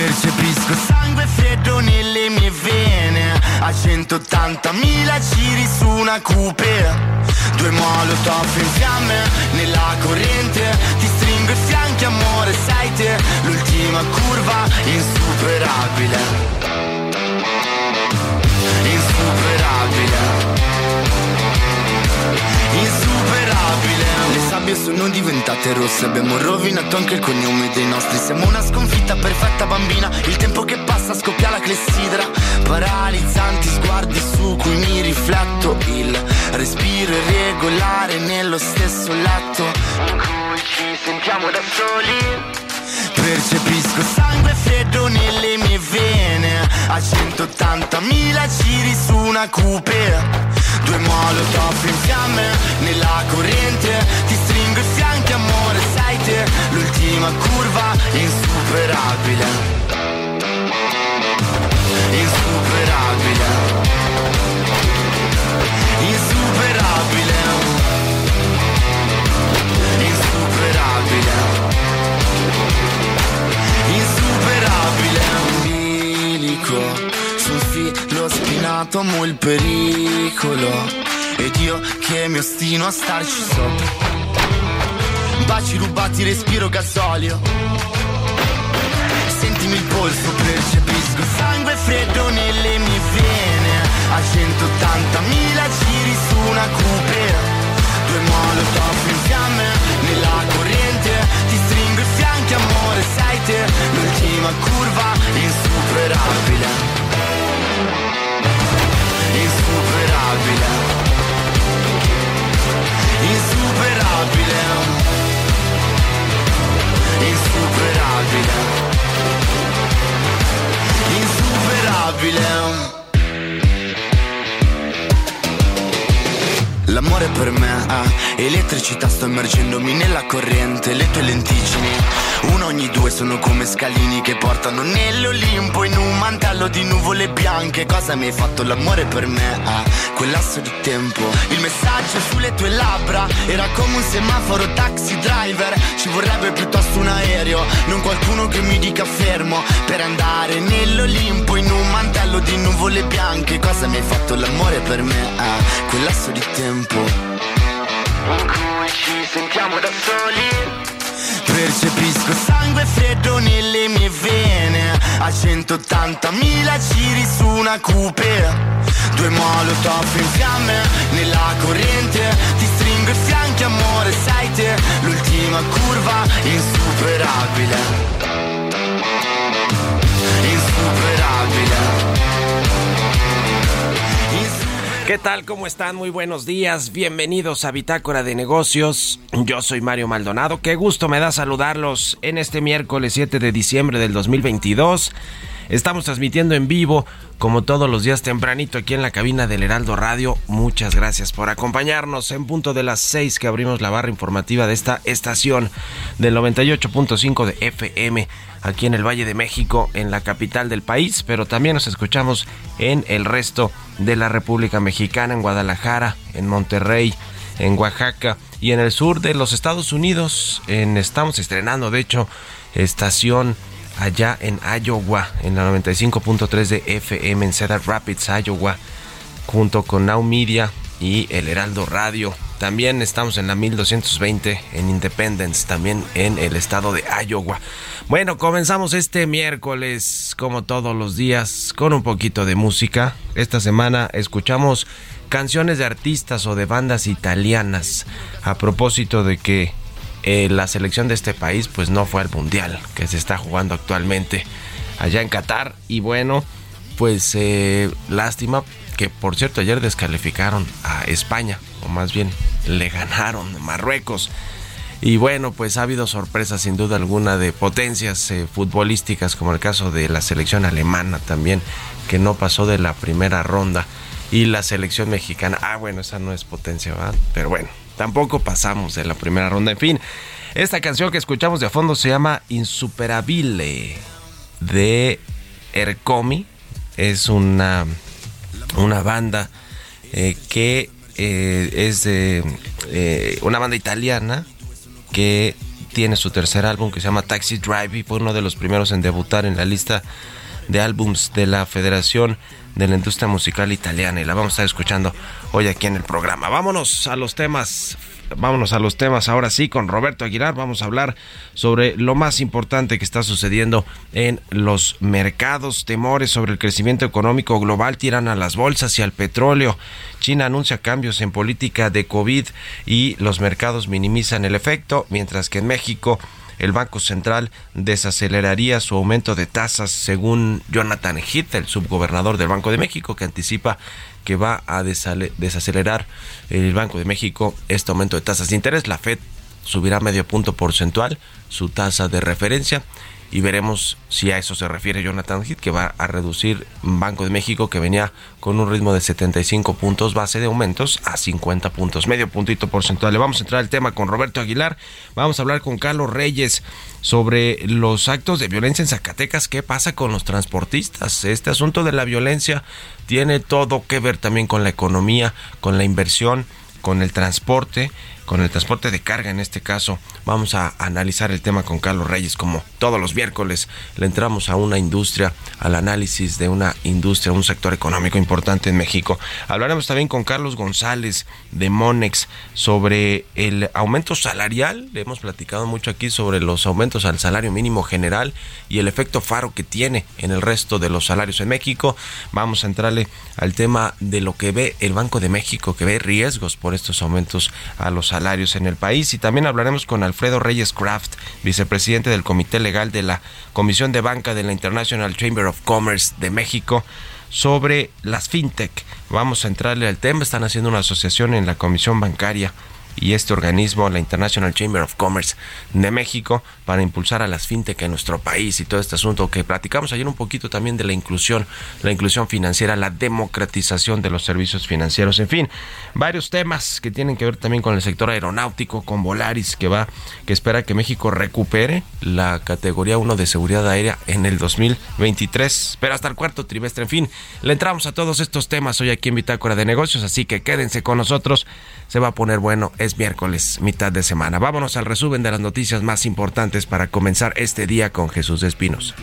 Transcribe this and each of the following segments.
Percepisco sangue freddo nelle mie vene. A 180.000 giri su una coupe Due molotov in fiamme nella corrente. Ti stringo i fianchi amore sei te. L'ultima curva insuperabile. Insuperabile. Insuperabile. Le sabbie sono diventate rosse. Abbiamo rovinato anche il cognome dei nostri. Siamo una sconfitta perfetta bambina. Il tempo che passa scoppia la clessidra. Paralizzanti sguardi su cui mi rifletto. Il respiro irregolare nello stesso letto. In cui ci sentiamo da soli. Percepisco sangue freddo nelle mie vene A 180.000 giri su una coupe Due molotov in fiamme nella corrente. Ti stringo i fianchi amore sei te. L'ultima curva insuperabile. Insuperabile. Insuperabile. Insuperabile. Insuperabile Umbilico sul filo spinato amo il pericolo. Ed io che mi ostino a starci sopra. Baci rubati, respiro gasolio. Sentimi il polso, percepisco sangue freddo nelle mie vene. A 180.000 giri su una coupe Due molotov in fiamme nella fianchi amore sei te L'ultima curva insuperabile. Insuperabile. Insuperabile. Insuperabile. Insuperabile. L'amore per me è elettricità, sto immergendomi nella corrente, le tue lenticini, uno ogni due sono come scalini che portano nell'Olimpo in un mantello di nuvole bianche. Cosa mi hai fatto l'amore per me? Ah, quel lasso di tempo, il messaggio sulle tue labbra era come un semaforo taxi driver. Ci vorrebbe piuttosto un aereo, non qualcuno che mi dica fermo per andare nell'Olimpo in un mantello di nuvole bianche. Cosa mi hai fatto l'amore per me? Ah, quel lasso di tempo in cui ci sentiamo da soli Percepisco sangue freddo nelle mie vene. A 180.000 giri su una coupe Due molotov in fiamme nella corrente. Ti stringo i fianchi amore sei te. L'ultima curva insuperabile. Insuperabile ¿Qué tal? ¿Cómo están? Muy buenos días. Bienvenidos a Bitácora de Negocios. Yo soy Mario Maldonado. Qué gusto me da saludarlos en este miércoles 7 de diciembre del 2022. Estamos transmitiendo en vivo, como todos los días tempranito, aquí en la cabina del Heraldo Radio. Muchas gracias por acompañarnos en punto de las 6 que abrimos la barra informativa de esta estación del 98.5 de FM aquí en el Valle de México, en la capital del país, pero también nos escuchamos en el resto de la República Mexicana, en Guadalajara, en Monterrey, en Oaxaca y en el sur de los Estados Unidos. En, estamos estrenando, de hecho, estación allá en Iowa, en la 95.3 de FM en Cedar Rapids, Iowa, junto con Now Media y el Heraldo Radio. También estamos en la 1220 en Independence, también en el estado de Iowa. Bueno, comenzamos este miércoles, como todos los días, con un poquito de música. Esta semana escuchamos canciones de artistas o de bandas italianas a propósito de que eh, la selección de este país pues no fue al mundial que se está jugando actualmente allá en Qatar y bueno pues eh, lástima que por cierto ayer descalificaron a España o más bien le ganaron a Marruecos. Y bueno, pues ha habido sorpresas sin duda alguna de potencias eh, futbolísticas, como el caso de la selección alemana también, que no pasó de la primera ronda. Y la selección mexicana, ah bueno, esa no es potencia, ¿verdad? Pero bueno, tampoco pasamos de la primera ronda. En fin, esta canción que escuchamos de fondo se llama Insuperabile de Ercomi. Es una, una banda eh, que eh, es de eh, una banda italiana que tiene su tercer álbum que se llama Taxi Drive y fue uno de los primeros en debutar en la lista de álbums de la Federación de la Industria Musical Italiana y la vamos a estar escuchando hoy aquí en el programa. Vámonos a los temas vámonos a los temas ahora sí con Roberto Aguilar. Vamos a hablar sobre lo más importante que está sucediendo en los mercados. Temores sobre el crecimiento económico global tiran a las bolsas y al petróleo. China anuncia cambios en política de COVID y los mercados minimizan el efecto, mientras que en México el Banco Central desaceleraría su aumento de tasas, según Jonathan Heath, el subgobernador del Banco de México, que anticipa que va a desacelerar el Banco de México este aumento de tasas de interés. La Fed subirá medio punto porcentual su tasa de referencia y veremos si a eso se refiere Jonathan Heath, que va a reducir Banco de México, que venía con un ritmo de 75 puntos base de aumentos a 50 puntos, medio puntito porcentual. Le vamos a entrar al tema con Roberto Aguilar, vamos a hablar con Carlos Reyes sobre los actos de violencia en Zacatecas, qué pasa con los transportistas. Este asunto de la violencia tiene todo que ver también con la economía, con la inversión, con el transporte con el transporte de carga en este caso. Vamos a analizar el tema con Carlos Reyes como todos los miércoles. Le entramos a una industria, al análisis de una industria, un sector económico importante en México. Hablaremos también con Carlos González de Monex sobre el aumento salarial. Le hemos platicado mucho aquí sobre los aumentos al salario mínimo general y el efecto faro que tiene en el resto de los salarios en México. Vamos a entrarle al tema de lo que ve el Banco de México, que ve riesgos por estos aumentos a los salarios en el país. Y también hablaremos con Alfredo Reyes Craft, vicepresidente del Comité Legal de la Comisión de Banca de la International Chamber of Commerce de México sobre las fintech. Vamos a entrarle al tema. Están haciendo una asociación en la Comisión Bancaria y este organismo, la International Chamber of Commerce de México, para impulsar a las fintech en nuestro país y todo este asunto que platicamos ayer un poquito también de la inclusión, la inclusión financiera, la democratización de los servicios financieros, en fin, varios temas que tienen que ver también con el sector aeronáutico, con Volaris, que va, que espera que México recupere la categoría 1 de seguridad aérea en el 2023, pero hasta el cuarto trimestre, en fin, le entramos a todos estos temas hoy aquí en Bitácora de Negocios, así que quédense con nosotros, se va a poner bueno es miércoles, mitad de semana. Vámonos al resumen de las noticias más importantes para comenzar este día con Jesús Espinos.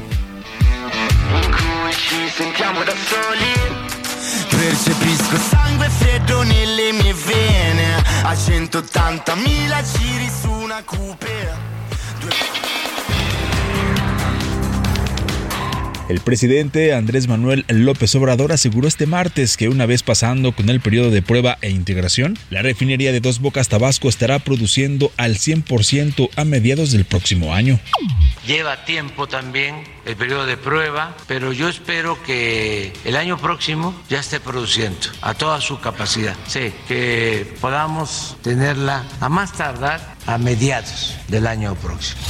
El presidente Andrés Manuel López Obrador aseguró este martes que una vez pasando con el periodo de prueba e integración, la refinería de Dos Bocas Tabasco estará produciendo al 100% a mediados del próximo año. Lleva tiempo también el periodo de prueba, pero yo espero que el año próximo ya esté produciendo a toda su capacidad. Sí, que podamos tenerla a más tardar a mediados del año próximo.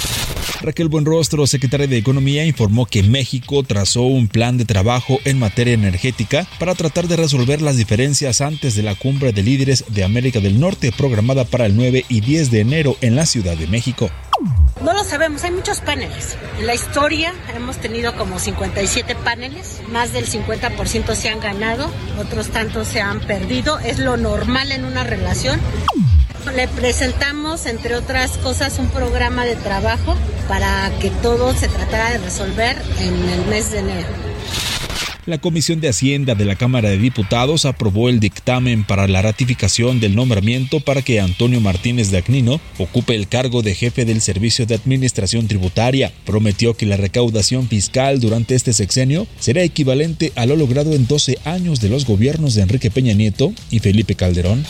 Raquel Buenrostro, secretaria de Economía, informó que México trazó un plan de trabajo en materia energética para tratar de resolver las diferencias antes de la cumbre de líderes de América del Norte programada para el 9 y 10 de enero en la Ciudad de México. No lo sabemos, hay muchos paneles. En la historia hemos tenido como 57 paneles, más del 50% se han ganado, otros tantos se han perdido, es lo normal en una relación. Le presentamos, entre otras cosas, un programa de trabajo para que todo se tratara de resolver en el mes de enero. La Comisión de Hacienda de la Cámara de Diputados aprobó el dictamen para la ratificación del nombramiento para que Antonio Martínez de Acnino ocupe el cargo de jefe del Servicio de Administración Tributaria. Prometió que la recaudación fiscal durante este sexenio será equivalente a lo logrado en 12 años de los gobiernos de Enrique Peña Nieto y Felipe Calderón.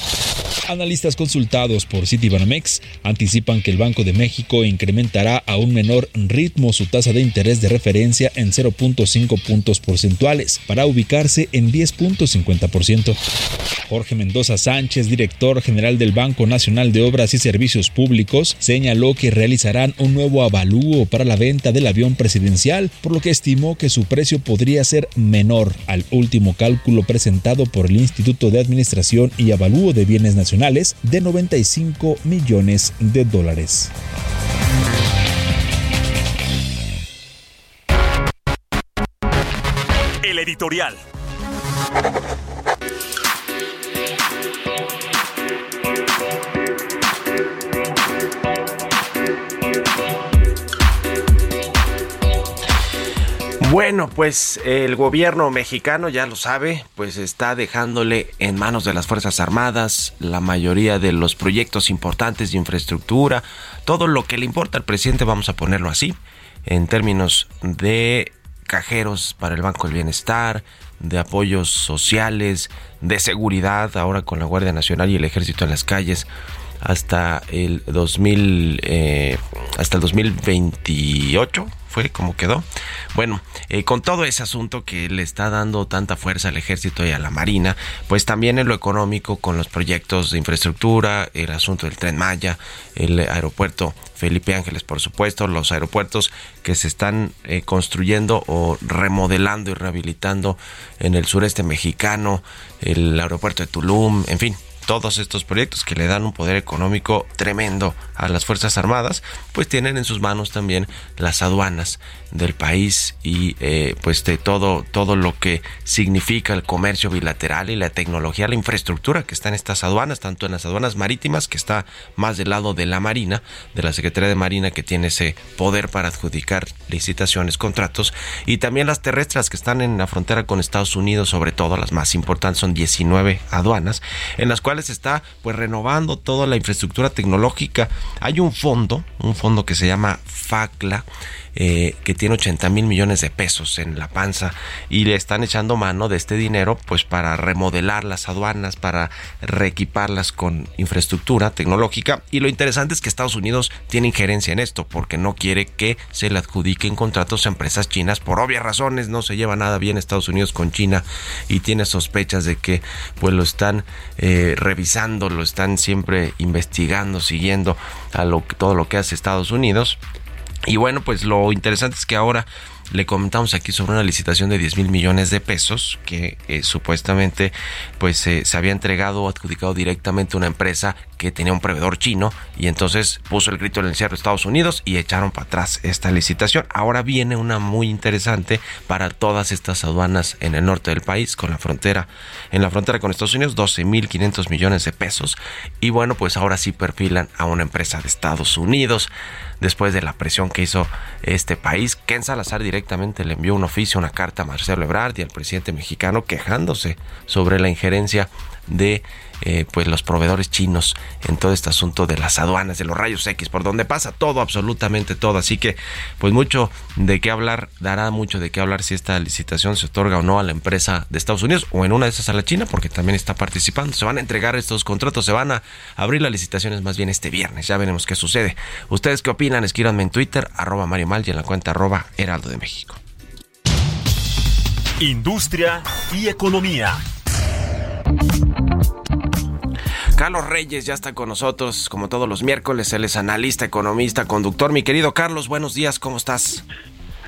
Analistas consultados por Citibanamex anticipan que el Banco de México incrementará a un menor ritmo su tasa de interés de referencia en 0.5 puntos porcentuales para ubicarse en 10.50%. Jorge Mendoza Sánchez, director general del Banco Nacional de Obras y Servicios Públicos, señaló que realizarán un nuevo avalúo para la venta del avión presidencial, por lo que estimó que su precio podría ser menor al último cálculo presentado por el Instituto de Administración y Avalúo de Bienes Nacionales de 95 millones de dólares. Editorial. Bueno, pues el gobierno mexicano ya lo sabe, pues está dejándole en manos de las Fuerzas Armadas la mayoría de los proyectos importantes de infraestructura, todo lo que le importa al presidente, vamos a ponerlo así, en términos de cajeros para el Banco del Bienestar, de apoyos sociales, de seguridad, ahora con la Guardia Nacional y el Ejército en las calles hasta el 2000 eh, hasta el 2028 como quedó. Bueno, eh, con todo ese asunto que le está dando tanta fuerza al ejército y a la marina, pues también en lo económico con los proyectos de infraestructura, el asunto del tren Maya, el aeropuerto Felipe Ángeles, por supuesto, los aeropuertos que se están eh, construyendo o remodelando y rehabilitando en el sureste mexicano, el aeropuerto de Tulum, en fin, todos estos proyectos que le dan un poder económico tremendo a las Fuerzas Armadas, pues tienen en sus manos también las aduanas del país y eh, pues de todo, todo lo que significa el comercio bilateral y la tecnología, la infraestructura que está en estas aduanas, tanto en las aduanas marítimas, que está más del lado de la Marina, de la Secretaría de Marina que tiene ese poder para adjudicar licitaciones, contratos, y también las terrestres que están en la frontera con Estados Unidos, sobre todo las más importantes, son 19 aduanas, en las cuales se está pues renovando toda la infraestructura tecnológica. Hay un fondo, un fondo que se llama FACLA, eh, que tiene 80 mil millones de pesos en la panza y le están echando mano de este dinero pues para remodelar las aduanas, para reequiparlas con infraestructura tecnológica. Y lo interesante es que Estados Unidos tiene injerencia en esto porque no quiere que se le adjudiquen contratos a empresas chinas por obvias razones, no se lleva nada bien Estados Unidos con China y tiene sospechas de que pues lo están eh, revisando, lo están siempre investigando, siguiendo a lo, todo lo que hace Estados Unidos y bueno, pues lo interesante es que ahora le comentamos aquí sobre una licitación de 10 mil millones de pesos que eh, supuestamente pues eh, se había entregado o adjudicado directamente a una empresa que tenía un proveedor chino y entonces puso el grito en el cierre de Estados Unidos y echaron para atrás esta licitación. Ahora viene una muy interesante para todas estas aduanas en el norte del país con la frontera en la frontera con Estados Unidos 12 mil 500 millones de pesos y bueno pues ahora sí perfilan a una empresa de Estados Unidos después de la presión que hizo este país. Ken Salazar directamente le envió un oficio, una carta a Marcelo Ebrard y al presidente mexicano quejándose sobre la injerencia de eh, pues los proveedores chinos en todo este asunto de las aduanas, de los rayos X, por donde pasa todo, absolutamente todo. Así que, pues mucho de qué hablar, dará mucho de qué hablar si esta licitación se otorga o no a la empresa de Estados Unidos o en una de esas a la China, porque también está participando. Se van a entregar estos contratos, se van a abrir las licitaciones más bien este viernes. Ya veremos qué sucede. ¿Ustedes qué opinan? Escríbanme en Twitter, arroba Mario Mal y en la cuenta arroba Heraldo de México. Industria y economía. Carlos Reyes ya está con nosotros, como todos los miércoles. Él es analista, economista, conductor. Mi querido Carlos, buenos días, ¿cómo estás?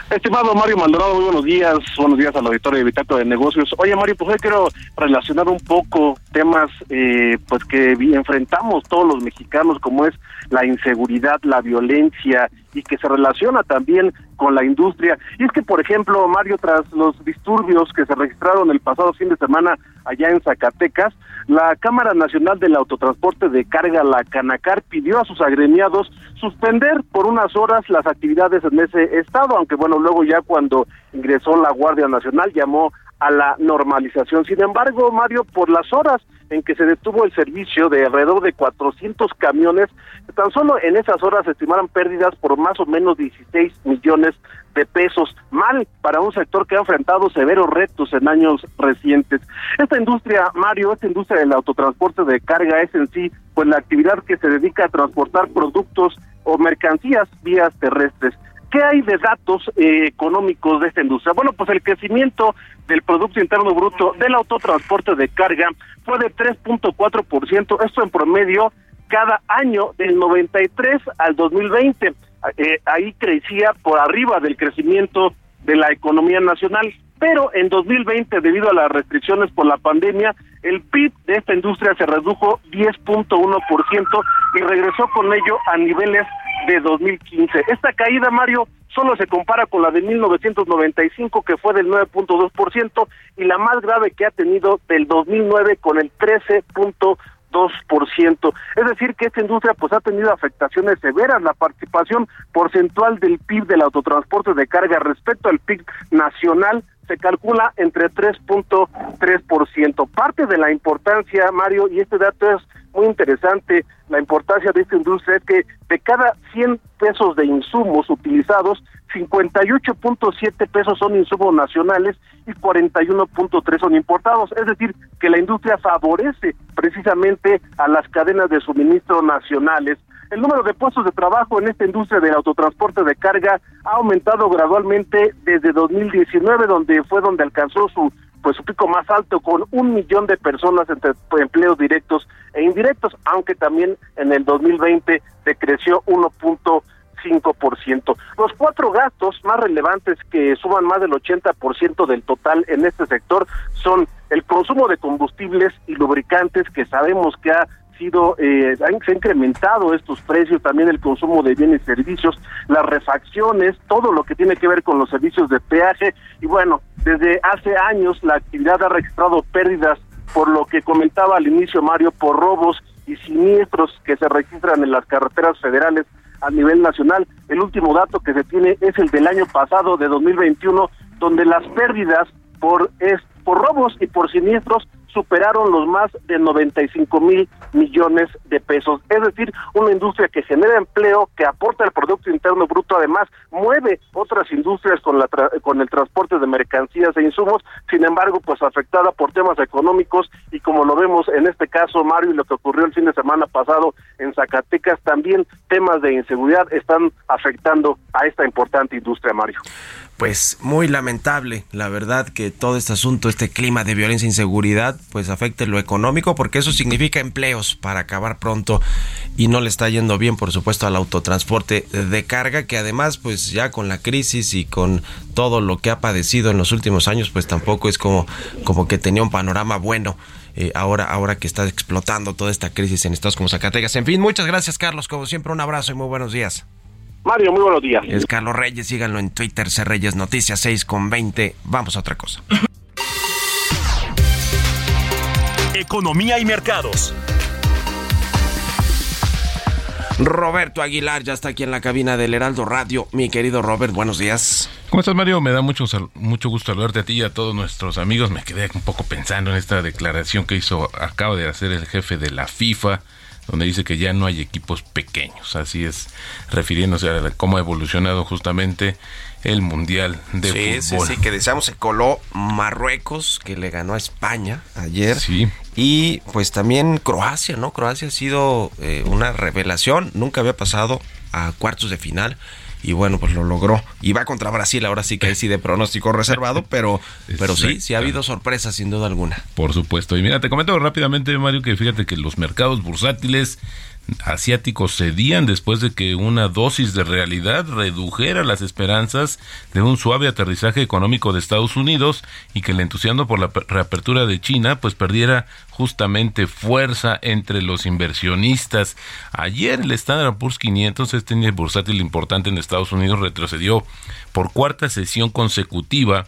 Estimado Mario Maldonado, muy buenos días. Buenos días al auditorio de Bitácora de Negocios. Oye, Mario, pues hoy quiero relacionar un poco temas eh, pues que enfrentamos todos los mexicanos, como es la inseguridad, la violencia y que se relaciona también con la industria. Y es que, por ejemplo, Mario, tras los disturbios que se registraron el pasado fin de semana allá en Zacatecas, la Cámara Nacional del Autotransporte de Carga, la Canacar, pidió a sus agremiados suspender por unas horas las actividades en ese estado, aunque bueno, luego ya cuando ingresó la Guardia Nacional llamó a la normalización. Sin embargo, Mario, por las horas en que se detuvo el servicio de alrededor de 400 camiones, tan solo en esas horas se estimaron pérdidas por más o menos 16 millones de pesos, mal para un sector que ha enfrentado severos retos en años recientes. Esta industria, Mario, esta industria del autotransporte de carga es en sí pues la actividad que se dedica a transportar productos o mercancías vías terrestres. ¿Qué hay de datos eh, económicos de esta industria? Bueno, pues el crecimiento del Producto Interno Bruto del autotransporte de carga fue de 3.4%, esto en promedio cada año del 93 al 2020. Eh, ahí crecía por arriba del crecimiento de la economía nacional, pero en 2020, debido a las restricciones por la pandemia, el PIB de esta industria se redujo 10.1% y regresó con ello a niveles de 2015. Esta caída, Mario, solo se compara con la de 1995, que fue del 9.2%, y la más grave que ha tenido del 2009 con el 13.2%. Es decir, que esta industria pues ha tenido afectaciones severas. La participación porcentual del PIB del autotransporte de carga respecto al PIB nacional se calcula entre 3.3%. Parte de la importancia, Mario, y este dato es muy interesante, la importancia de esta industria es que de cada 100 pesos de insumos utilizados, 58.7 pesos son insumos nacionales y 41.3 son importados. Es decir, que la industria favorece precisamente a las cadenas de suministro nacionales. El número de puestos de trabajo en esta industria del autotransporte de carga ha aumentado gradualmente desde 2019, donde fue donde alcanzó su pues su pico más alto con un millón de personas entre empleos directos e indirectos, aunque también en el 2020 decreció 1.5%. Los cuatro gastos más relevantes que suman más del 80% del total en este sector son el consumo de combustibles y lubricantes que sabemos que ha sido, eh, se han incrementado estos precios, también el consumo de bienes y servicios, las refacciones, todo lo que tiene que ver con los servicios de peaje y bueno, desde hace años la actividad ha registrado pérdidas por lo que comentaba al inicio Mario, por robos y siniestros que se registran en las carreteras federales a nivel nacional. El último dato que se tiene es el del año pasado, de 2021, donde las pérdidas por, es, por robos y por siniestros superaron los más de 95 mil millones de pesos. Es decir, una industria que genera empleo, que aporta el Producto Interno Bruto, además mueve otras industrias con, la con el transporte de mercancías e insumos, sin embargo, pues afectada por temas económicos y como lo vemos en este caso, Mario, y lo que ocurrió el fin de semana pasado en Zacatecas, también temas de inseguridad están afectando a esta importante industria, Mario pues muy lamentable, la verdad, que todo este asunto, este clima de violencia e inseguridad, pues afecte lo económico, porque eso significa empleos para acabar pronto y no le está yendo bien, por supuesto, al autotransporte de carga, que además, pues ya con la crisis y con todo lo que ha padecido en los últimos años, pues tampoco es como, como que tenía un panorama bueno. Eh, ahora, ahora que está explotando toda esta crisis en estados como Zacatecas. En fin, muchas gracias, Carlos. Como siempre, un abrazo y muy buenos días. Mario, muy buenos días. Es Carlos Reyes, síganlo en Twitter, C Reyes Noticias 6 con 20. Vamos a otra cosa. Economía y mercados. Roberto Aguilar ya está aquí en la cabina del Heraldo Radio. Mi querido Robert, buenos días. ¿Cómo estás, Mario? Me da mucho, mucho gusto saludarte a ti y a todos nuestros amigos. Me quedé un poco pensando en esta declaración que hizo, acaba de hacer el jefe de la FIFA donde dice que ya no hay equipos pequeños. Así es, refiriéndose a cómo ha evolucionado justamente el Mundial de Fútbol. Sí, sí, que deseamos se coló Marruecos, que le ganó a España ayer. Sí. Y pues también Croacia, ¿no? Croacia ha sido eh, una revelación, nunca había pasado a cuartos de final y bueno, pues lo logró. Y va contra Brasil, ahora sí que hay sí de pronóstico reservado, pero, pero sí, sí ha habido sorpresas sin duda alguna. Por supuesto. Y mira, te comento rápidamente, Mario, que fíjate que los mercados bursátiles asiáticos cedían después de que una dosis de realidad redujera las esperanzas de un suave aterrizaje económico de Estados Unidos y que el entusiasmo por la reapertura de China pues perdiera justamente fuerza entre los inversionistas. Ayer el Standard Poor's 500, este índice bursátil importante en Estados Unidos, retrocedió por cuarta sesión consecutiva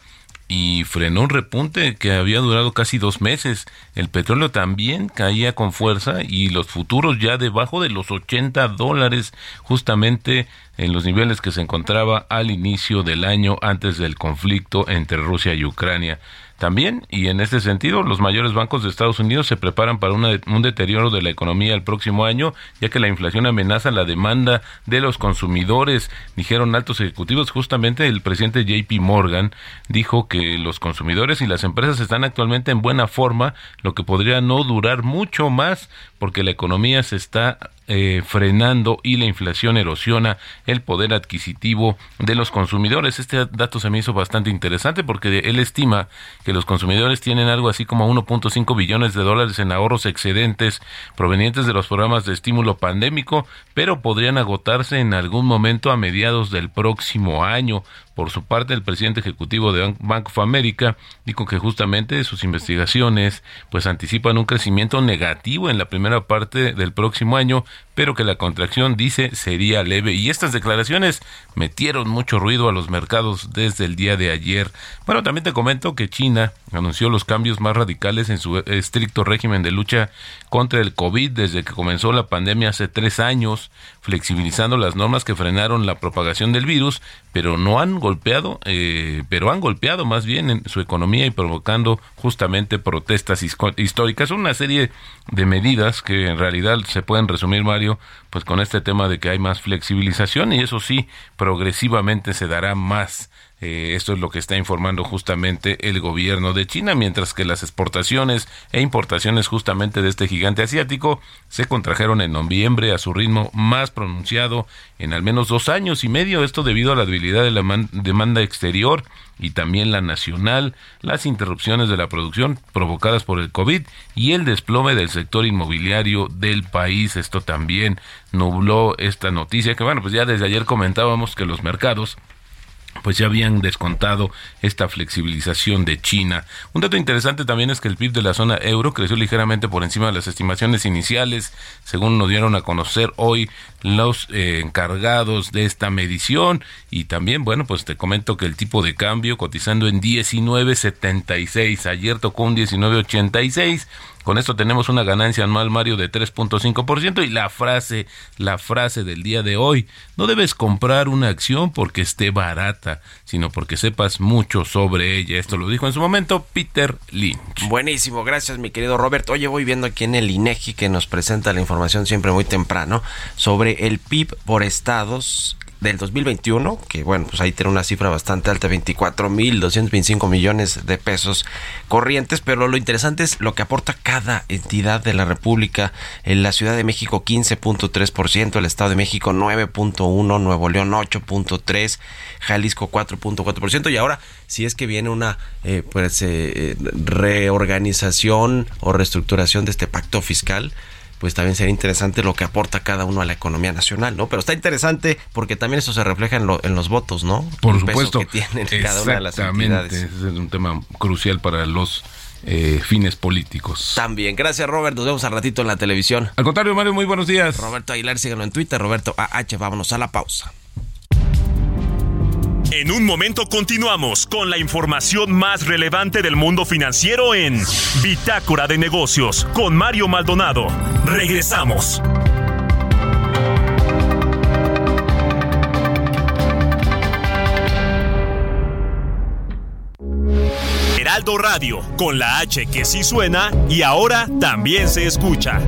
y frenó un repunte que había durado casi dos meses. El petróleo también caía con fuerza y los futuros ya debajo de los 80 dólares, justamente en los niveles que se encontraba al inicio del año antes del conflicto entre Rusia y Ucrania. también, y en este sentido, los mayores bancos de Estados Unidos se preparan para un deterioro de la economía el próximo año, ya que la inflación amenaza la demanda de los consumidores, dijeron altos ejecutivos. Justamente el presidente JP Morgan dijo que los consumidores y las empresas están actualmente en buena forma, lo que podría no durar mucho más porque la economía se está eh, frenando y la inflación erosiona el poder adquisitivo de los consumidores. Este dato se me hizo bastante interesante porque él estima que los consumidores tienen algo así como 1.5 billones de dólares en ahorros excedentes provenientes de los programas de estímulo pandémico, pero podrían agotarse en algún momento a mediados del próximo año. Por su parte, el presidente ejecutivo de Bank of America dijo que justamente sus investigaciones pues anticipan un crecimiento negativo en la primera parte del próximo año, pero que la contracción dice sería leve y estas declaraciones metieron mucho ruido a los mercados desde el día de ayer. Bueno, también te comento que China anunció los cambios más radicales en su estricto régimen de lucha contra el COVID desde que comenzó la pandemia hace tres años, flexibilizando las normas que frenaron la propagación del virus, pero no han golpeado, eh, pero han golpeado más bien en su economía y provocando justamente protestas históricas. Una serie de medidas que en realidad se pueden resumir, Mario, pues con este tema de que hay más flexibilización y eso sí, progresivamente se dará más eh, esto es lo que está informando justamente el gobierno de China, mientras que las exportaciones e importaciones justamente de este gigante asiático se contrajeron en noviembre a su ritmo más pronunciado en al menos dos años y medio. Esto debido a la debilidad de la demanda exterior y también la nacional, las interrupciones de la producción provocadas por el COVID y el desplome del sector inmobiliario del país. Esto también nubló esta noticia que bueno, pues ya desde ayer comentábamos que los mercados pues ya habían descontado esta flexibilización de China. Un dato interesante también es que el PIB de la zona euro creció ligeramente por encima de las estimaciones iniciales, según nos dieron a conocer hoy los eh, encargados de esta medición y también, bueno, pues te comento que el tipo de cambio cotizando en 19.76, ayer tocó un 19.86 con esto tenemos una ganancia anual, Mario, de 3.5% y la frase, la frase del día de hoy, no debes comprar una acción porque esté barata, sino porque sepas mucho sobre ella. Esto lo dijo en su momento Peter Lynch. Buenísimo, gracias mi querido Robert. Oye, voy viendo aquí en el INEGI que nos presenta la información siempre muy temprano sobre el PIB por estados del 2021, que bueno, pues ahí tiene una cifra bastante alta, 24.225 millones de pesos corrientes, pero lo interesante es lo que aporta cada entidad de la República. En la Ciudad de México 15.3%, el Estado de México 9.1%, Nuevo León 8.3%, Jalisco 4.4% y ahora si es que viene una eh, pues eh, reorganización o reestructuración de este pacto fiscal, pues también sería interesante lo que aporta cada uno a la economía nacional, ¿no? Pero está interesante porque también eso se refleja en, los votos, ¿no? Por supuesto. que tienen cada una de las entidades. Ese es un tema crucial para los eh, fines políticos. También. Gracias, Robert. Nos vemos al ratito en la televisión. Al contrario, Mario, muy buenos días. Roberto Aguilar, síganlo en Twitter. Roberto AH, vámonos a la pausa. En un momento continuamos con la información más relevante del mundo financiero en Bitácora de Negocios con Mario Maldonado. Regresamos. Heraldo Radio, con la H que sí suena y ahora también se escucha.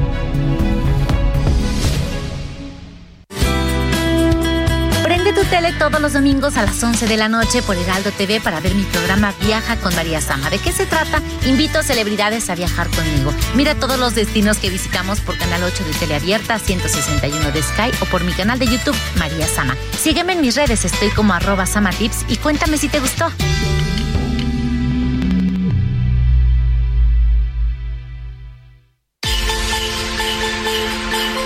Todos los domingos a las 11 de la noche por Heraldo TV para ver mi programa Viaja con María Sama. ¿De qué se trata? Invito a celebridades a viajar conmigo. Mira todos los destinos que visitamos por Canal 8 de Teleabierta, 161 de Sky o por mi canal de YouTube María Sama. Sígueme en mis redes, estoy como arroba samatips y cuéntame si te gustó.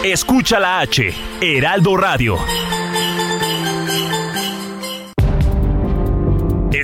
Escucha la H, Heraldo Radio.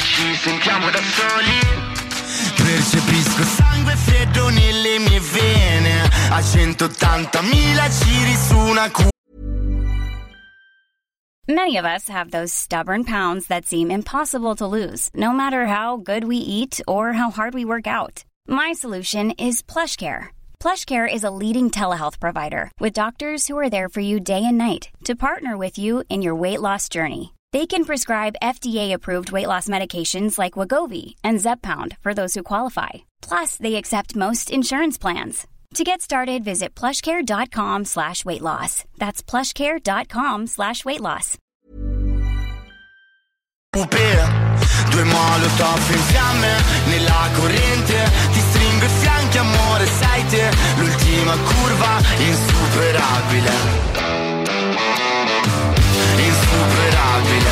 Ci sentiamo da soli Percepisco sangue freddo nelle mie vene A 180.000 giri su una cu- Many of us have those stubborn pounds that seem impossible to lose, no matter how good we eat or how hard we work out. My solution is plush PlushCare. PlushCare is a leading telehealth provider with doctors who are there for you day and night to partner with you in your weight loss journey. They can prescribe FDA-approved weight loss medications like Wagovi and Zepbound for those who qualify. Plus, they accept most insurance plans. To get started, visit plushcare.com slash weight loss. That's plushcare.com slash weight loss. Due in fiamme nella corrente Ti stringo amore sai te L'ultima curva insuperabile Insuperabile.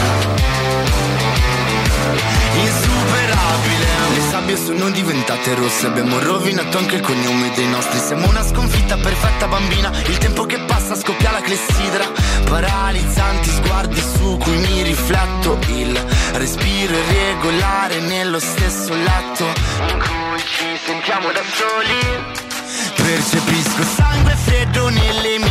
Insuperabile. Le sabbie sono diventate rosse Abbiamo rovinato anche il cognome dei nostri. Siamo una sconfitta perfetta bambina Il tempo che passa scoppia la clessidra. Paralizzanti sguardi su cui mi rifletto Il respiro irregolare nello stesso letto. In cui ci sentiamo da soli. Percepisco sangue freddo nelle mie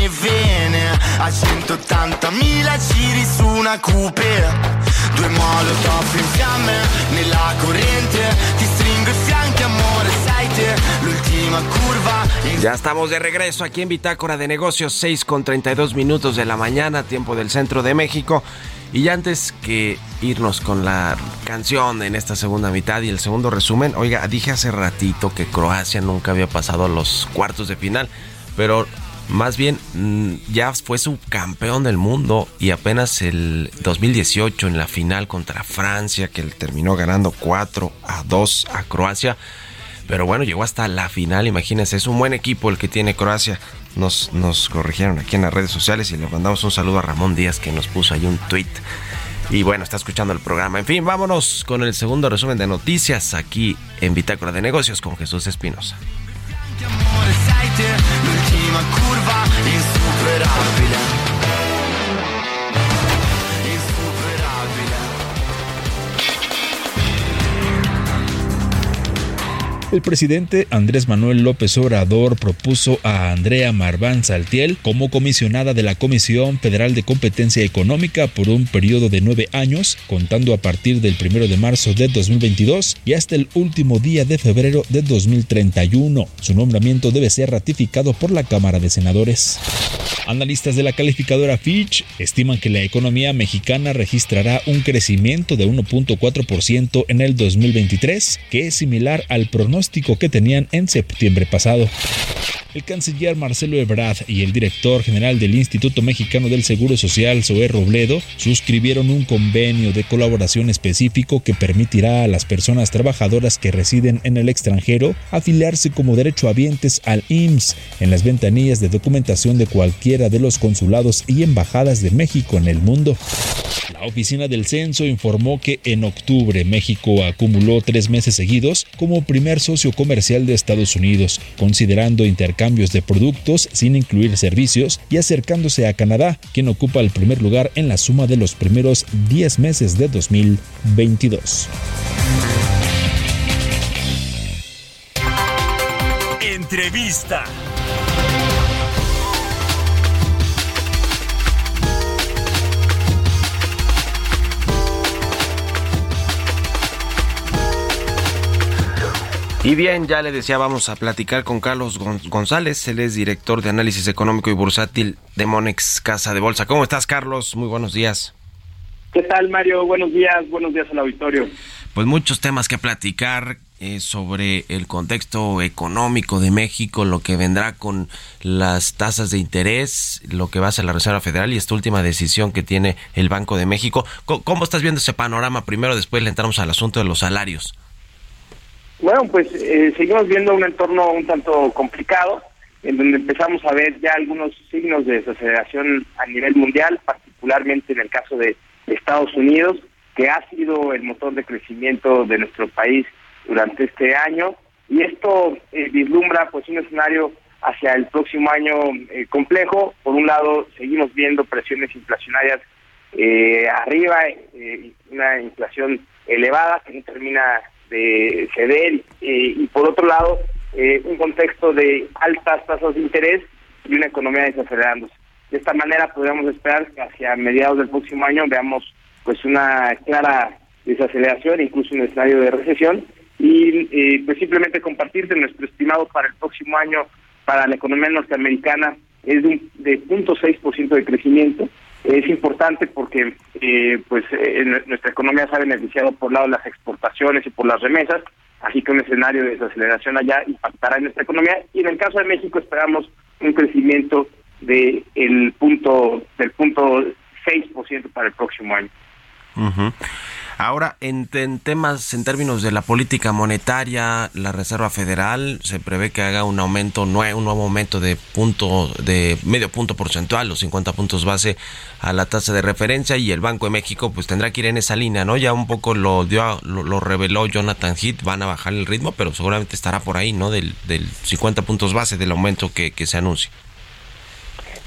A 180.000 giri su una coupe Due molotov in fiamme nella corrente. Ti stringo i fianchi amore sai te. L'ultima curva Ya estamos de regreso aquí en Bitácora de Negocios, 6 con 32 minutos de la mañana, tiempo del centro de México. Y antes que irnos con la canción en esta segunda mitad y el segundo resumen, oiga, dije hace ratito que Croacia nunca había pasado a los cuartos de final, pero más bien mm, ya fue subcampeón del mundo y apenas el 2018 en la final contra Francia, que terminó ganando 4 a 2 a Croacia. Pero bueno, llegó hasta la final, imagínense, es un buen equipo el que tiene Croacia. Nos, nos corrigieron aquí en las redes sociales y le mandamos un saludo a Ramón Díaz que nos puso ahí un tweet. Y bueno, está escuchando el programa. En fin, vámonos con el segundo resumen de noticias aquí en Bitácora de Negocios con Jesús Espinosa. Amore sai te L'ultima curva insuperabile Insuperabile El presidente Andrés Manuel López Obrador propuso a Andrea Marván Saltiel como comisionada de la Comisión Federal de Competencia Económica por un periodo de nueve años, contando a partir del 1 de marzo de 2022 y hasta el último día de febrero de 2031. Su nombramiento debe ser ratificado por la Cámara de Senadores. Analistas de la calificadora Fitch estiman que la economía mexicana registrará un crecimiento de 1.4% en el 2023, que es similar al pronóstico que tenían en septiembre pasado. El canciller Marcelo Ebrard y el director general del Instituto Mexicano del Seguro Social, Zoé Robledo, suscribieron un convenio de colaboración específico que permitirá a las personas trabajadoras que residen en el extranjero afiliarse como derechohabientes al IMSS en las ventanillas de documentación de cualquiera de los consulados y embajadas de México en el mundo. La oficina del censo informó que en octubre México acumuló tres meses seguidos como primer socio comercial de Estados Unidos, considerando intercambios de productos sin incluir servicios y acercándose a Canadá, quien ocupa el primer lugar en la suma de los primeros 10 meses de 2022. Entrevista. Y bien, ya le decía, vamos a platicar con Carlos Gon- González, él es director de análisis económico y bursátil de Monex Casa de Bolsa. ¿Cómo estás, Carlos? Muy buenos días. ¿Qué tal, Mario? Buenos días, buenos días al auditorio. Pues muchos temas que platicar eh, sobre el contexto económico de México, lo que vendrá con las tasas de interés, lo que va a hacer la Reserva Federal y esta última decisión que tiene el Banco de México. ¿Cómo, cómo estás viendo ese panorama? Primero, después le entramos al asunto de los salarios. Bueno, pues eh, seguimos viendo un entorno un tanto complicado, en donde empezamos a ver ya algunos signos de desaceleración a nivel mundial, particularmente en el caso de Estados Unidos, que ha sido el motor de crecimiento de nuestro país durante este año, y esto eh, vislumbra pues un escenario hacia el próximo año eh, complejo. Por un lado, seguimos viendo presiones inflacionarias eh, arriba, eh, una inflación elevada que no termina de ceder eh, y por otro lado eh, un contexto de altas tasas de interés y una economía desacelerándose. De esta manera podríamos esperar que hacia mediados del próximo año veamos pues una clara desaceleración, incluso un escenario de recesión y eh, pues simplemente compartirte nuestro estimado para el próximo año para la economía norteamericana es de, un, de 0.6% de crecimiento. Es importante porque eh, pues eh, nuestra economía se ha beneficiado por lado de las exportaciones y por las remesas, así que un escenario de desaceleración allá impactará en nuestra economía y en el caso de México esperamos un crecimiento de el punto del punto 6% para el próximo año. Ahora, en, temas, en términos de la política monetaria, la Reserva Federal se prevé que haga un aumento, un nuevo aumento de punto, de medio punto porcentual, los 50 puntos base a la tasa de referencia y el Banco de México pues tendrá que ir en esa línea, ¿no? Ya un poco lo dio, lo, reveló Jonathan Heath, van a bajar el ritmo, pero seguramente estará por ahí, ¿no? Del, del 50 puntos base del aumento que, que se anuncie.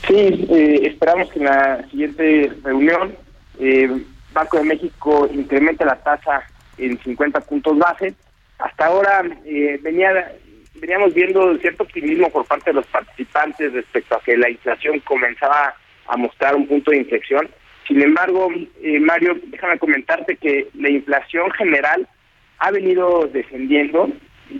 Sí, eh, esperamos que en la siguiente reunión eh, Banco de México incrementa la tasa en 50 puntos base. Hasta ahora eh, venía veníamos viendo cierto optimismo por parte de los participantes respecto a que la inflación comenzaba a mostrar un punto de inflexión. Sin embargo, eh, Mario, déjame comentarte que la inflación general ha venido descendiendo,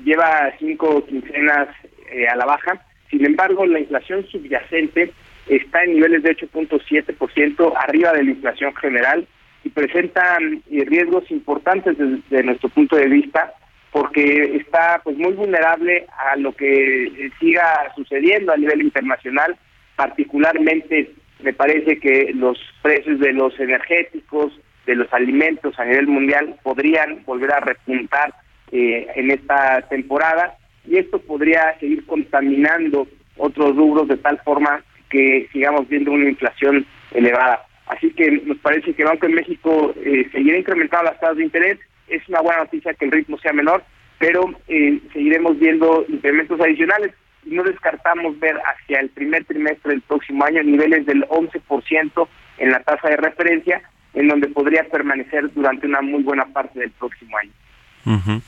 lleva cinco quincenas eh, a la baja. Sin embargo, la inflación subyacente está en niveles de 8.7% arriba de la inflación general y presentan eh, riesgos importantes desde, nuestro punto de vista porque está pues muy vulnerable a lo que eh, siga sucediendo a nivel internacional, particularmente me parece que los precios de los energéticos, de los alimentos a nivel mundial podrían volver a repuntar eh, en esta temporada y esto podría seguir contaminando otros rubros de tal forma que sigamos viendo una inflación elevada. Así que nos parece que Banco de México eh, seguirá incrementando las tasas de interés. Es una buena noticia que el ritmo sea menor, pero eh, seguiremos viendo incrementos adicionales no descartamos ver hacia el primer trimestre del próximo año niveles del 11% en la tasa de referencia, en donde podría permanecer durante una muy buena parte del próximo año.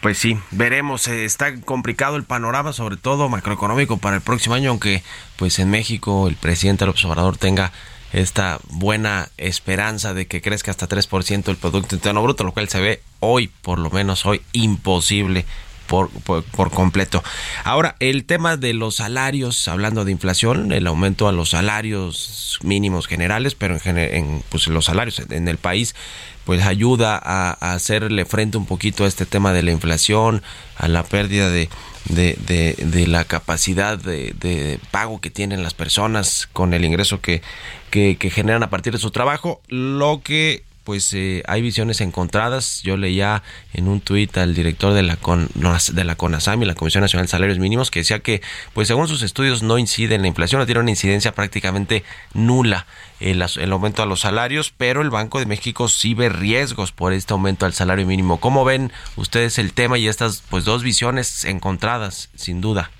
Pues sí, veremos. Eh, está complicado el panorama, sobre todo macroeconómico, para el próximo año, aunque pues en México el presidente López Obrador tenga esta buena esperanza de que crezca hasta 3% el Producto Interno Bruto, lo cual se ve hoy, por lo menos hoy, imposible por, por, completo. Ahora, el tema de los salarios, hablando de inflación, el aumento a los salarios mínimos generales, pero en, en pues los salarios en el país, pues ayuda a, hacerle frente un poquito a este tema de la inflación, a la pérdida de, de, de, la capacidad de, de, pago que tienen las personas con el ingreso que, que, que generan a partir de su trabajo, lo que pues eh, hay visiones encontradas. Yo leía en un tuit al director de la, Con, de la CONASAMI, la Comisión Nacional de Salarios Mínimos, que decía que, pues según sus estudios, no incide en la inflación, no tiene una incidencia prácticamente nula el, el aumento a los salarios, pero el Banco de México sí ve riesgos por este aumento al salario mínimo. ¿Cómo ven ustedes el tema y estas pues dos visiones encontradas, sin duda?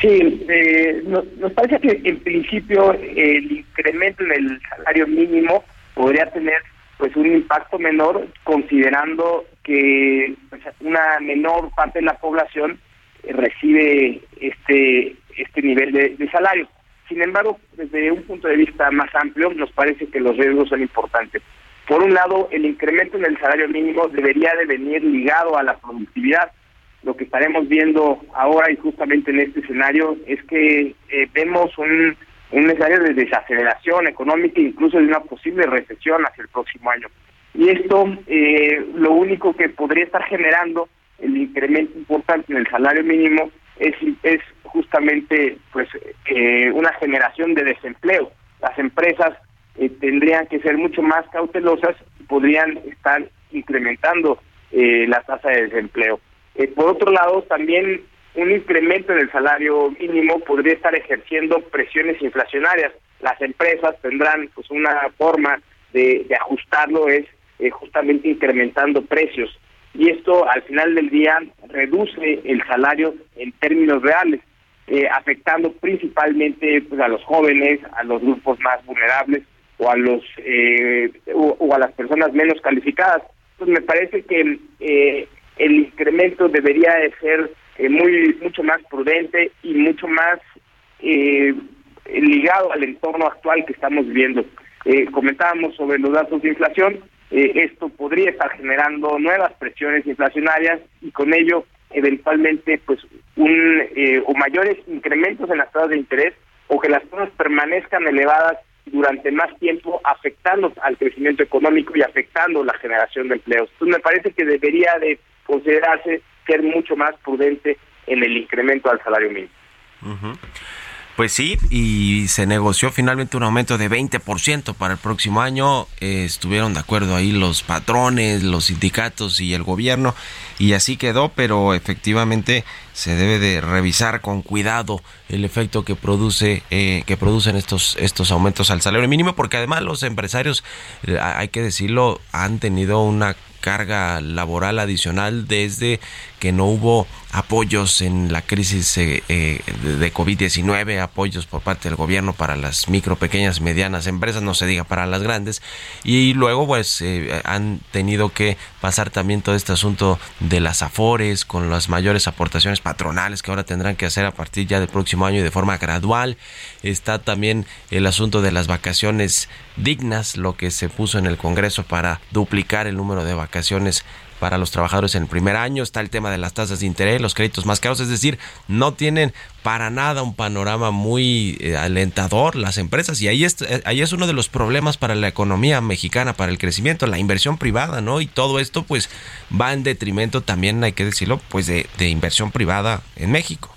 Sí, eh, nos parece que en principio el incremento en el salario mínimo podría tener pues un impacto menor considerando que pues, una menor parte de la población eh, recibe este este nivel de, salario. Sin embargo, desde un punto de vista más amplio, nos parece que los riesgos son importantes. Por un lado, el incremento en el salario mínimo debería de venir ligado a la productividad. Lo que estaremos viendo ahora y justamente en este escenario es que eh, vemos un un escenario de desaceleración económica, incluso de una posible recesión hacia el próximo año. Y esto, eh, lo único que podría estar generando el incremento importante en el salario mínimo es, es justamente pues eh, una generación de desempleo. Las empresas eh, tendrían que ser mucho más cautelosas y podrían estar incrementando la tasa de desempleo. por otro lado, también un incremento en el salario mínimo podría estar ejerciendo presiones inflacionarias. Las empresas tendrán pues una forma de, ajustarlo es eh, justamente incrementando precios y esto al final del día reduce el salario en términos reales, eh, afectando principalmente pues, a los jóvenes, a los grupos más vulnerables o a los eh, o, a las personas menos calificadas. pues me parece que eh, el incremento debería de ser eh, muy mucho más prudente y mucho más eh, ligado al entorno actual que estamos viviendo. comentábamos sobre los datos de inflación, esto podría estar generando nuevas presiones inflacionarias y con ello eventualmente pues un o mayores incrementos en las tasas de interés o que las tasas permanezcan elevadas durante más tiempo afectando al crecimiento económico y afectando la generación de empleos. Entonces me parece que debería de considerarse ser mucho más prudente en el incremento al salario mínimo. Pues sí, y se negoció finalmente un aumento de 20% para el próximo año. Eh, estuvieron de acuerdo ahí los patrones, los sindicatos y el gobierno, y así quedó, pero efectivamente se debe de revisar con cuidado el efecto que produce eh, que producen estos estos aumentos al salario mínimo, porque además los empresarios, eh, hay que decirlo, han tenido una carga laboral adicional desde que no hubo apoyos en la crisis eh, eh, de COVID-19, apoyos por parte del gobierno para las micro, pequeñas, medianas empresas, no se diga para las grandes, y luego pues eh, han tenido que pasar también todo este asunto de las afores con las mayores aportaciones patronales que ahora tendrán que hacer a partir ya del próximo año y de forma gradual. Está también el asunto de las vacaciones dignas, lo que se puso en el Congreso para duplicar el número de vacaciones para los trabajadores en el primer año, está el tema de las tasas de interés, los créditos más caros, es decir, no tienen para nada un panorama muy eh, alentador las empresas y ahí es, eh, ahí es uno de los problemas para la economía mexicana, para el crecimiento, la inversión privada, ¿no? Y todo esto pues va en detrimento también, hay que decirlo, pues de, inversión privada en México.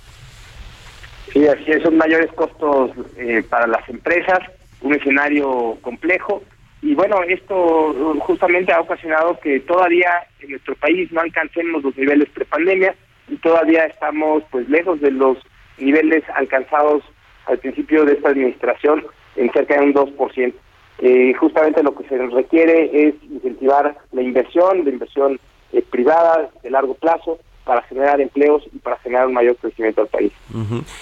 Sí, así es, son mayores costos eh, para las empresas, un escenario complejo y bueno, esto justamente ha ocasionado que todavía en nuestro país no alcancemos los niveles prepandemia y todavía estamos pues lejos de los niveles alcanzados al principio de esta administración en cerca de un 2%. Eh, justamente lo que se nos requiere es incentivar la inversión, la inversión eh, privada de largo plazo, para generar empleos y para generar un mayor crecimiento al país.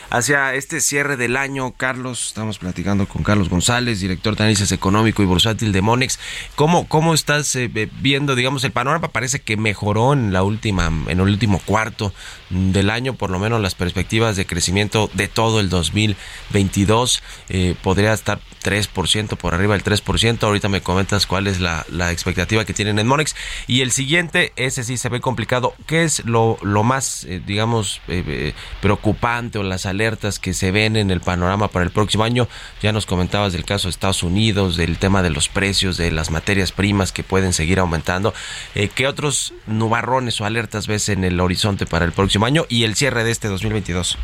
Hacia este cierre del año, Carlos, estamos platicando con Carlos González, director de análisis económico y bursátil de Monex. ¿Cómo, cómo estás eh, viendo, digamos, el panorama? Parece que mejoró en la última, en el último cuarto del año, por lo menos las perspectivas de crecimiento de todo el 2022 eh, podría estar 3% por arriba del 3%. Ahorita me comentas cuál es la, la expectativa que tienen en Monex. Y el siguiente, ese sí se ve complicado. ¿Qué es lo, lo más, eh, digamos, eh, eh, preocupante o las alertas que se ven en el panorama para el próximo año? Ya nos comentabas del caso de Estados Unidos, del tema de los precios, de las materias primas que pueden seguir aumentando. ¿Qué otros nubarrones o alertas ves en el horizonte para el próximo año y el cierre de este 2022?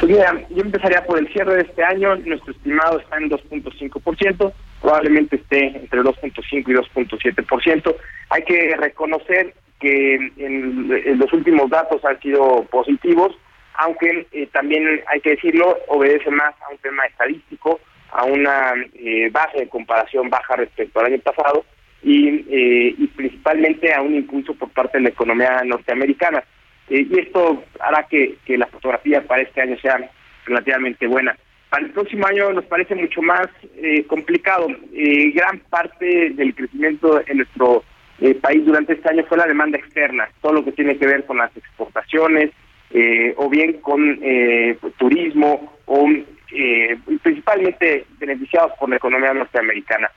Pues mira, yo empezaría por el cierre de este año. Nuestro estimado está en 2.5%, probablemente esté entre 2.5 y 2.7%. Hay que reconocer que en, los últimos datos han sido positivos, aunque eh, también hay que decirlo, obedece más a un tema estadístico, a una eh, base de comparación baja respecto al año pasado y, eh, y principalmente a un impulso por parte de la economía norteamericana. Eh, y esto hará que, la fotografía para este año sea relativamente buena. Para el próximo año nos parece mucho más eh, complicado. Gran parte del crecimiento en nuestro país durante este año fue la demanda externa, todo lo que tiene que ver con las exportaciones o bien con turismo o principalmente beneficiados por la economía norteamericana.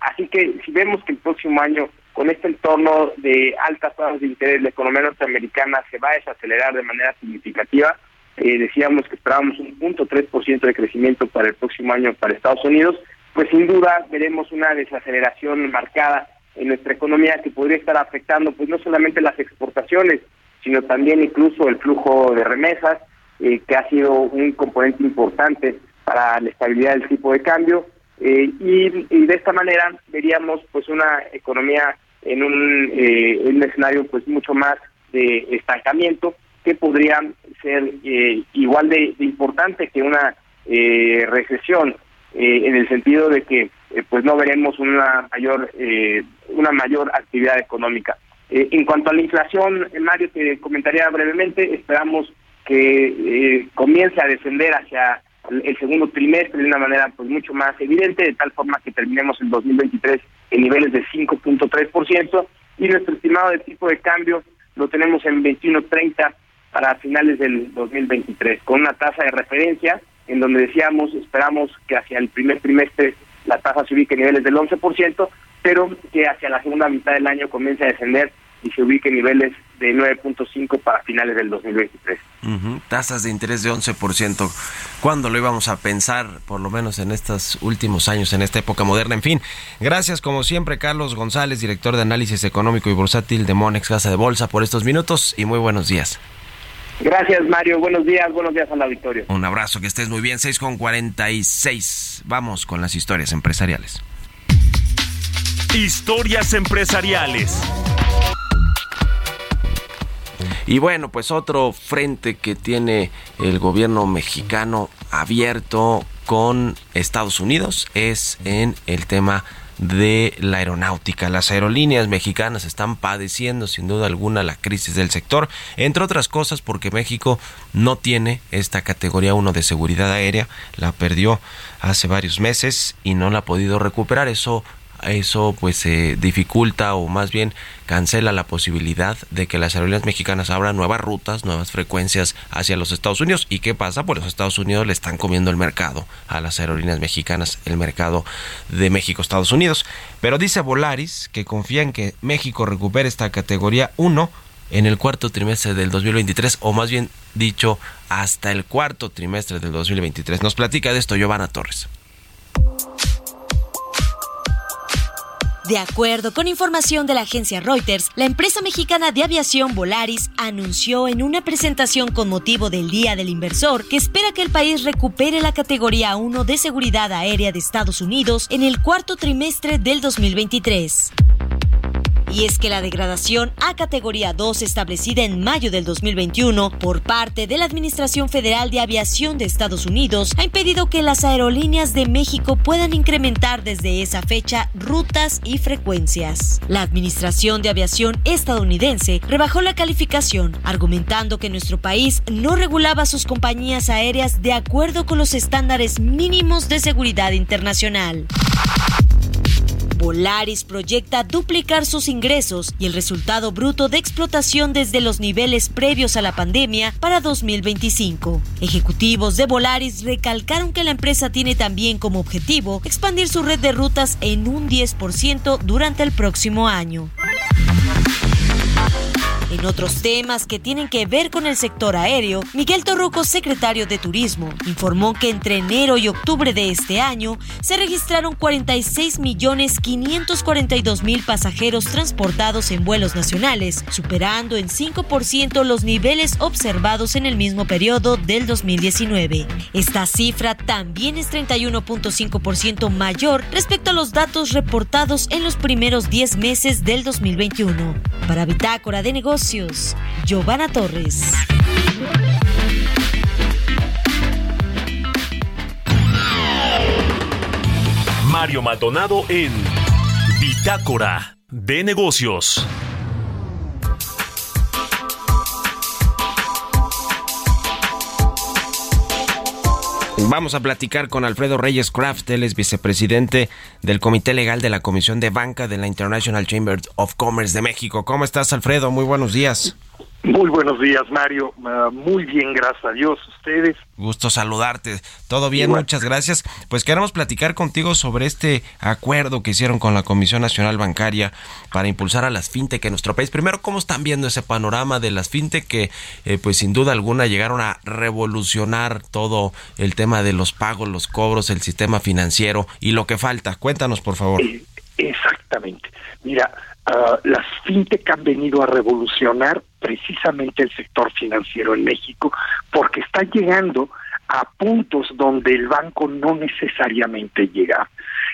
así que si vemos que el próximo año con este entorno de altas tasas de interés, la economía norteamericana se va a desacelerar de manera significativa. Eh, decíamos que esperábamos un punto tres por ciento de crecimiento para el próximo año para Estados Unidos, pues sin duda veremos una desaceleración marcada en nuestra economía que podría estar afectando pues no solamente las exportaciones, sino también incluso el flujo de remesas, eh, que ha sido un componente importante para la estabilidad del tipo de cambio. Eh, y, de esta manera veríamos pues una economía en un, eh, un escenario pues mucho más de estancamiento que podría ser eh, igual de, importante que una recesión en el sentido de que pues no veremos una mayor una mayor actividad económica. En cuanto a la inflación Mario te comentaría brevemente esperamos que comience a descender hacia el segundo trimestre de una manera pues mucho más evidente, de tal forma que terminemos en 2023 en niveles de 5.3% y nuestro estimado de tipo de cambio lo tenemos en 21.30 para finales del 2023, con una tasa de referencia en donde decíamos, esperamos que hacia el primer trimestre la tasa se ubique en niveles del 11%, pero que hacia la segunda mitad del año comience a descender y se ubique en niveles de 9.5 para finales del 2023. Tasas de interés de 11%. ¿Cuándo lo íbamos a pensar, por lo menos en estos últimos años, en esta época moderna? En fin, gracias como siempre, Carlos González, director de análisis económico y bursátil de Monex Casa de Bolsa, por estos minutos y muy buenos días. Gracias, Mario. Buenos días, buenos días a la victoria. Un abrazo, que estés muy bien. 6 con 46. Vamos con las historias empresariales. Historias empresariales. Y bueno, pues otro frente que tiene el gobierno mexicano abierto con Estados Unidos es en el tema de la aeronáutica. Las aerolíneas mexicanas están padeciendo sin duda alguna la crisis del sector, entre otras cosas porque México no tiene esta categoría 1 de seguridad aérea, la perdió hace varios meses y no la ha podido recuperar. Eso eso pues se dificulta o más bien cancela la posibilidad de que las aerolíneas mexicanas abran nuevas rutas, nuevas frecuencias hacia los Estados Unidos. ¿Y qué pasa? Pues los Estados Unidos le están comiendo el mercado a las aerolíneas mexicanas, el mercado de México, Estados Unidos. Pero dice Volaris que confía en que México recupere esta categoría 1 en el cuarto trimestre del 2023, o más bien dicho, hasta el cuarto trimestre del 2023. Nos platica de esto Giovanna Torres. De acuerdo con información de la agencia Reuters, la empresa mexicana de aviación Volaris anunció en una presentación con motivo del Día del Inversor que espera que el país recupere la categoría 1 de seguridad aérea de Estados Unidos en el cuarto trimestre del 2023. Y es que la degradación a categoría 2 establecida en mayo del 2021 por parte de la Administración Federal de Aviación de Estados Unidos ha impedido que las aerolíneas de México puedan incrementar desde esa fecha rutas y frecuencias. La Administración de Aviación estadounidense rebajó la calificación, argumentando que nuestro país no regulaba sus compañías aéreas de acuerdo con los estándares mínimos de seguridad internacional. Volaris proyecta duplicar sus ingresos y el resultado bruto de explotación desde los niveles previos a la pandemia para 2025. Ejecutivos de Volaris recalcaron que la empresa tiene también como objetivo expandir su red de rutas en un 10% durante el próximo año. En otros temas que tienen que ver con el sector aéreo, Miguel Torruco, secretario de Turismo, informó que entre enero y octubre de este año se registraron 46 millones 542 mil pasajeros transportados en vuelos nacionales, superando en 5% los niveles observados en el mismo periodo del 2019. Esta cifra también es 31.5% mayor respecto a los datos reportados en los primeros 10 meses del 2021. Para Bitácora de Negocios, Giovanna Torres. Mario Maldonado en Bitácora de Negocios. Vamos a platicar con Alfredo Reyes Craft, él es vicepresidente del Comité Legal de la Comisión de Banca de la International Chamber of Commerce de México. ¿Cómo estás, Alfredo? Muy buenos días. Muy buenos días, Mario. Ah, muy bien, gracias a Dios. ¿Ustedes? Gusto saludarte. Todo bien, muchas gracias. Pues queremos platicar contigo sobre este acuerdo que hicieron con la Comisión Nacional Bancaria para impulsar a las fintech en nuestro país. Primero, ¿cómo están viendo ese panorama de las fintech que, eh, pues sin duda alguna, llegaron a revolucionar todo el tema de los pagos, los cobros, el sistema financiero y lo que falta? Cuéntanos, por favor. Eh, exactamente. Mira, uh, las fintech han venido a revolucionar precisamente el sector financiero en México porque están llegando a puntos donde el banco no necesariamente llega.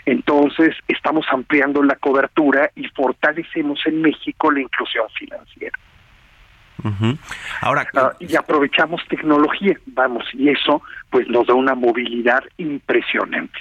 Entonces, estamos ampliando la cobertura y fortalecemos en México la inclusión financiera. Ahora ah, y aprovechamos tecnología, vamos, y eso pues nos da una movilidad impresionante.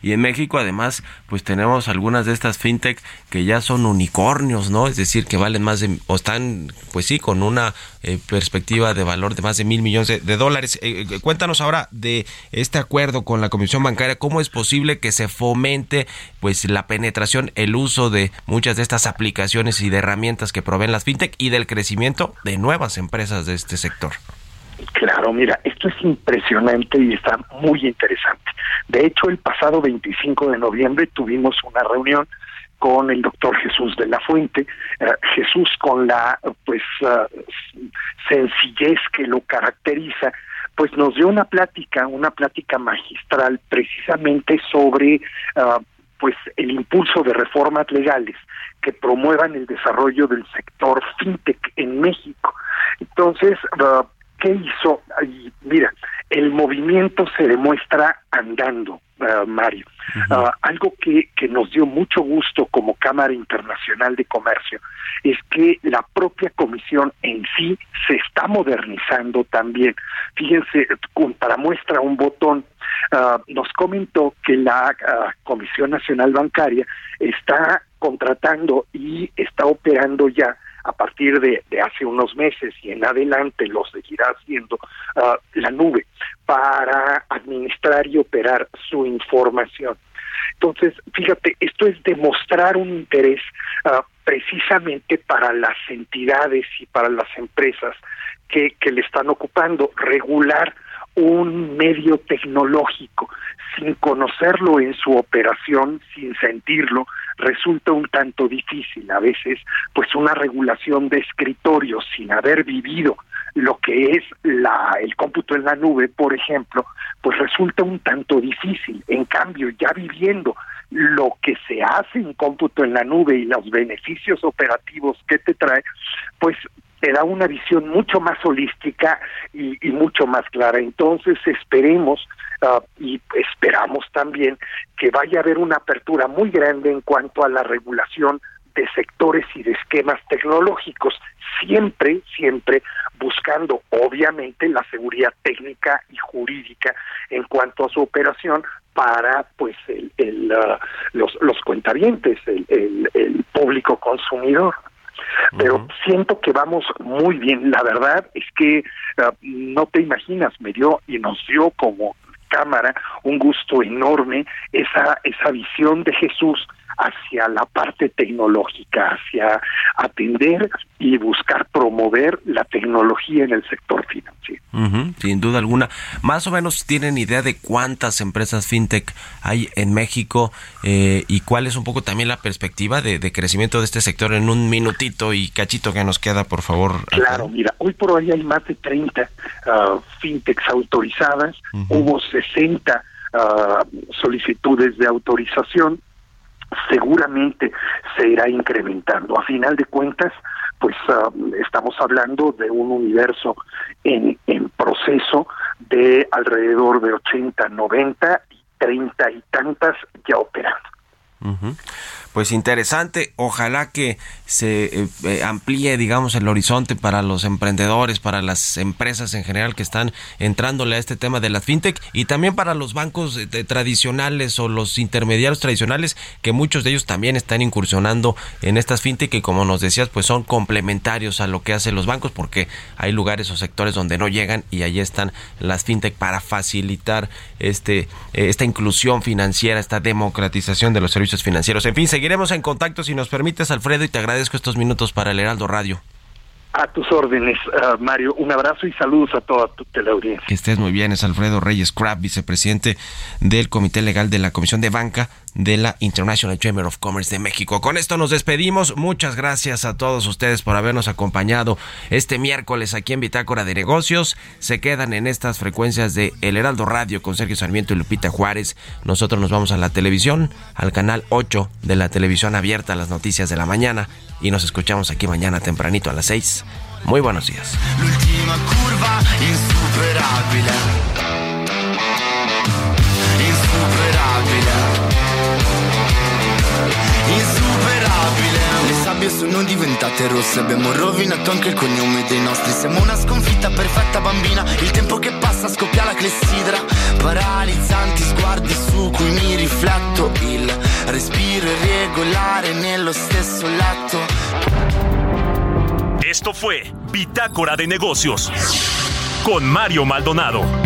Y en México además pues tenemos algunas de estas fintech que ya son unicornios, ¿no? Es decir, que valen más de o están pues sí con una eh, perspectiva de valor de más de mil millones de, dólares. Eh, eh, cuéntanos ahora de este acuerdo con la Comisión Bancaria, cómo es posible que se fomente pues la penetración, el uso de muchas de estas aplicaciones y de herramientas que proveen las fintech y del crecimiento de nuevas empresas de este sector. Claro, mira, es impresionante y está muy interesante. De hecho, el pasado 25 de noviembre tuvimos una reunión con el doctor Jesús de la Fuente, eh, Jesús con la pues uh, sencillez que lo caracteriza, pues nos dio una plática, una plática magistral precisamente sobre uh, pues el impulso de reformas legales que promuevan el desarrollo del sector fintech en México. Entonces, uh, ¿qué hizo? Y mira, el movimiento se demuestra andando, uh, Mario. Uh, algo que, que nos dio mucho gusto como Cámara Internacional de Comercio es que la propia comisión en sí se está modernizando también. Fíjense, para muestra un botón, uh, nos comentó que la Comisión Nacional Bancaria está contratando y está operando ya a partir de, hace unos meses y en adelante lo seguirá haciendo uh, la nube para administrar y operar su información. Entonces, fíjate, esto es demostrar un interés uh, precisamente para las entidades y para las empresas que le están ocupando, regular un medio tecnológico sin conocerlo en su operación, sin sentirlo, resulta un tanto difícil. A veces, pues una regulación de escritorio sin haber vivido lo que es la, el cómputo en la nube, por ejemplo, pues resulta un tanto difícil. En cambio, ya viviendo lo que se hace en cómputo en la nube y los beneficios operativos que te trae, pues te da una visión mucho más holística y, mucho más clara. Entonces esperemos uh, y esperamos también que vaya a haber una apertura muy grande en cuanto a la regulación de sectores y de esquemas tecnológicos, siempre, siempre buscando obviamente la seguridad técnica y jurídica en cuanto a su operación para pues el, el uh, los, los el, el público consumidor pero siento que vamos muy bien. La verdad es que uh, no te imaginas, me dio y nos dio como cámara un gusto enorme esa esa visión de Jesús hacia la parte tecnológica, hacia atender y buscar promover la tecnología en el sector financiero. sin duda alguna. Más o menos tienen idea de cuántas empresas fintech hay en México eh, y cuál es un poco también la perspectiva de, crecimiento de este sector en un minutito y cachito que nos queda, por favor. Claro, mira, hoy por hoy hay más de 30 uh, fintechs autorizadas, hubo 60 uh, solicitudes de autorización seguramente se irá incrementando. A final de cuentas, pues ah, estamos hablando de un universo en, proceso de alrededor de 80, 90 y 30 y tantas ya operando pues interesante. Ojalá que se eh, eh, amplíe, digamos, el horizonte para los emprendedores, para las empresas en general que están entrándole a este tema de las fintech y también para los bancos eh, tradicionales o los intermediarios tradicionales, que muchos de ellos también están incursionando en estas fintech y como nos decías, pues son complementarios a lo que hacen los bancos porque hay lugares o sectores donde no llegan y allí están las fintech para facilitar este esta inclusión financiera, esta democratización de los servicios financieros. En fin, seguir seguiremos en contacto si nos permites, Alfredo, y te agradezco estos minutos para el Heraldo Radio. A tus órdenes, uh, Mario. Un abrazo y saludos a toda tu teleaudiencia. Que estés muy bien. Es Alfredo Reyes Crabb, vicepresidente del Comité Legal de la Comisión de Banca de la International Chamber of Commerce de México. Con esto nos despedimos. Muchas gracias a todos ustedes por habernos acompañado este miércoles aquí en Bitácora de Negocios. Se quedan en estas frecuencias de El Heraldo Radio con Sergio Sarmiento y Lupita Juárez. Nosotros nos vamos a la televisión, al canal 8 de la televisión abierta, las noticias de la mañana. Y nos escuchamos aquí mañana tempranito a las 6. Muy buenos días. curva sabbie sono diventate rosse. Abbiamo rovinato anche il cognome dei nostri. Siamo una sconfitta perfetta bambina. Il tempo che passa scoppia la clessidra. Paralizzanti sguardi su cui mi rifletto. Il respiro irregolare nello stesso letto. Esto fue Bitácora de Negocios con Mario Maldonado.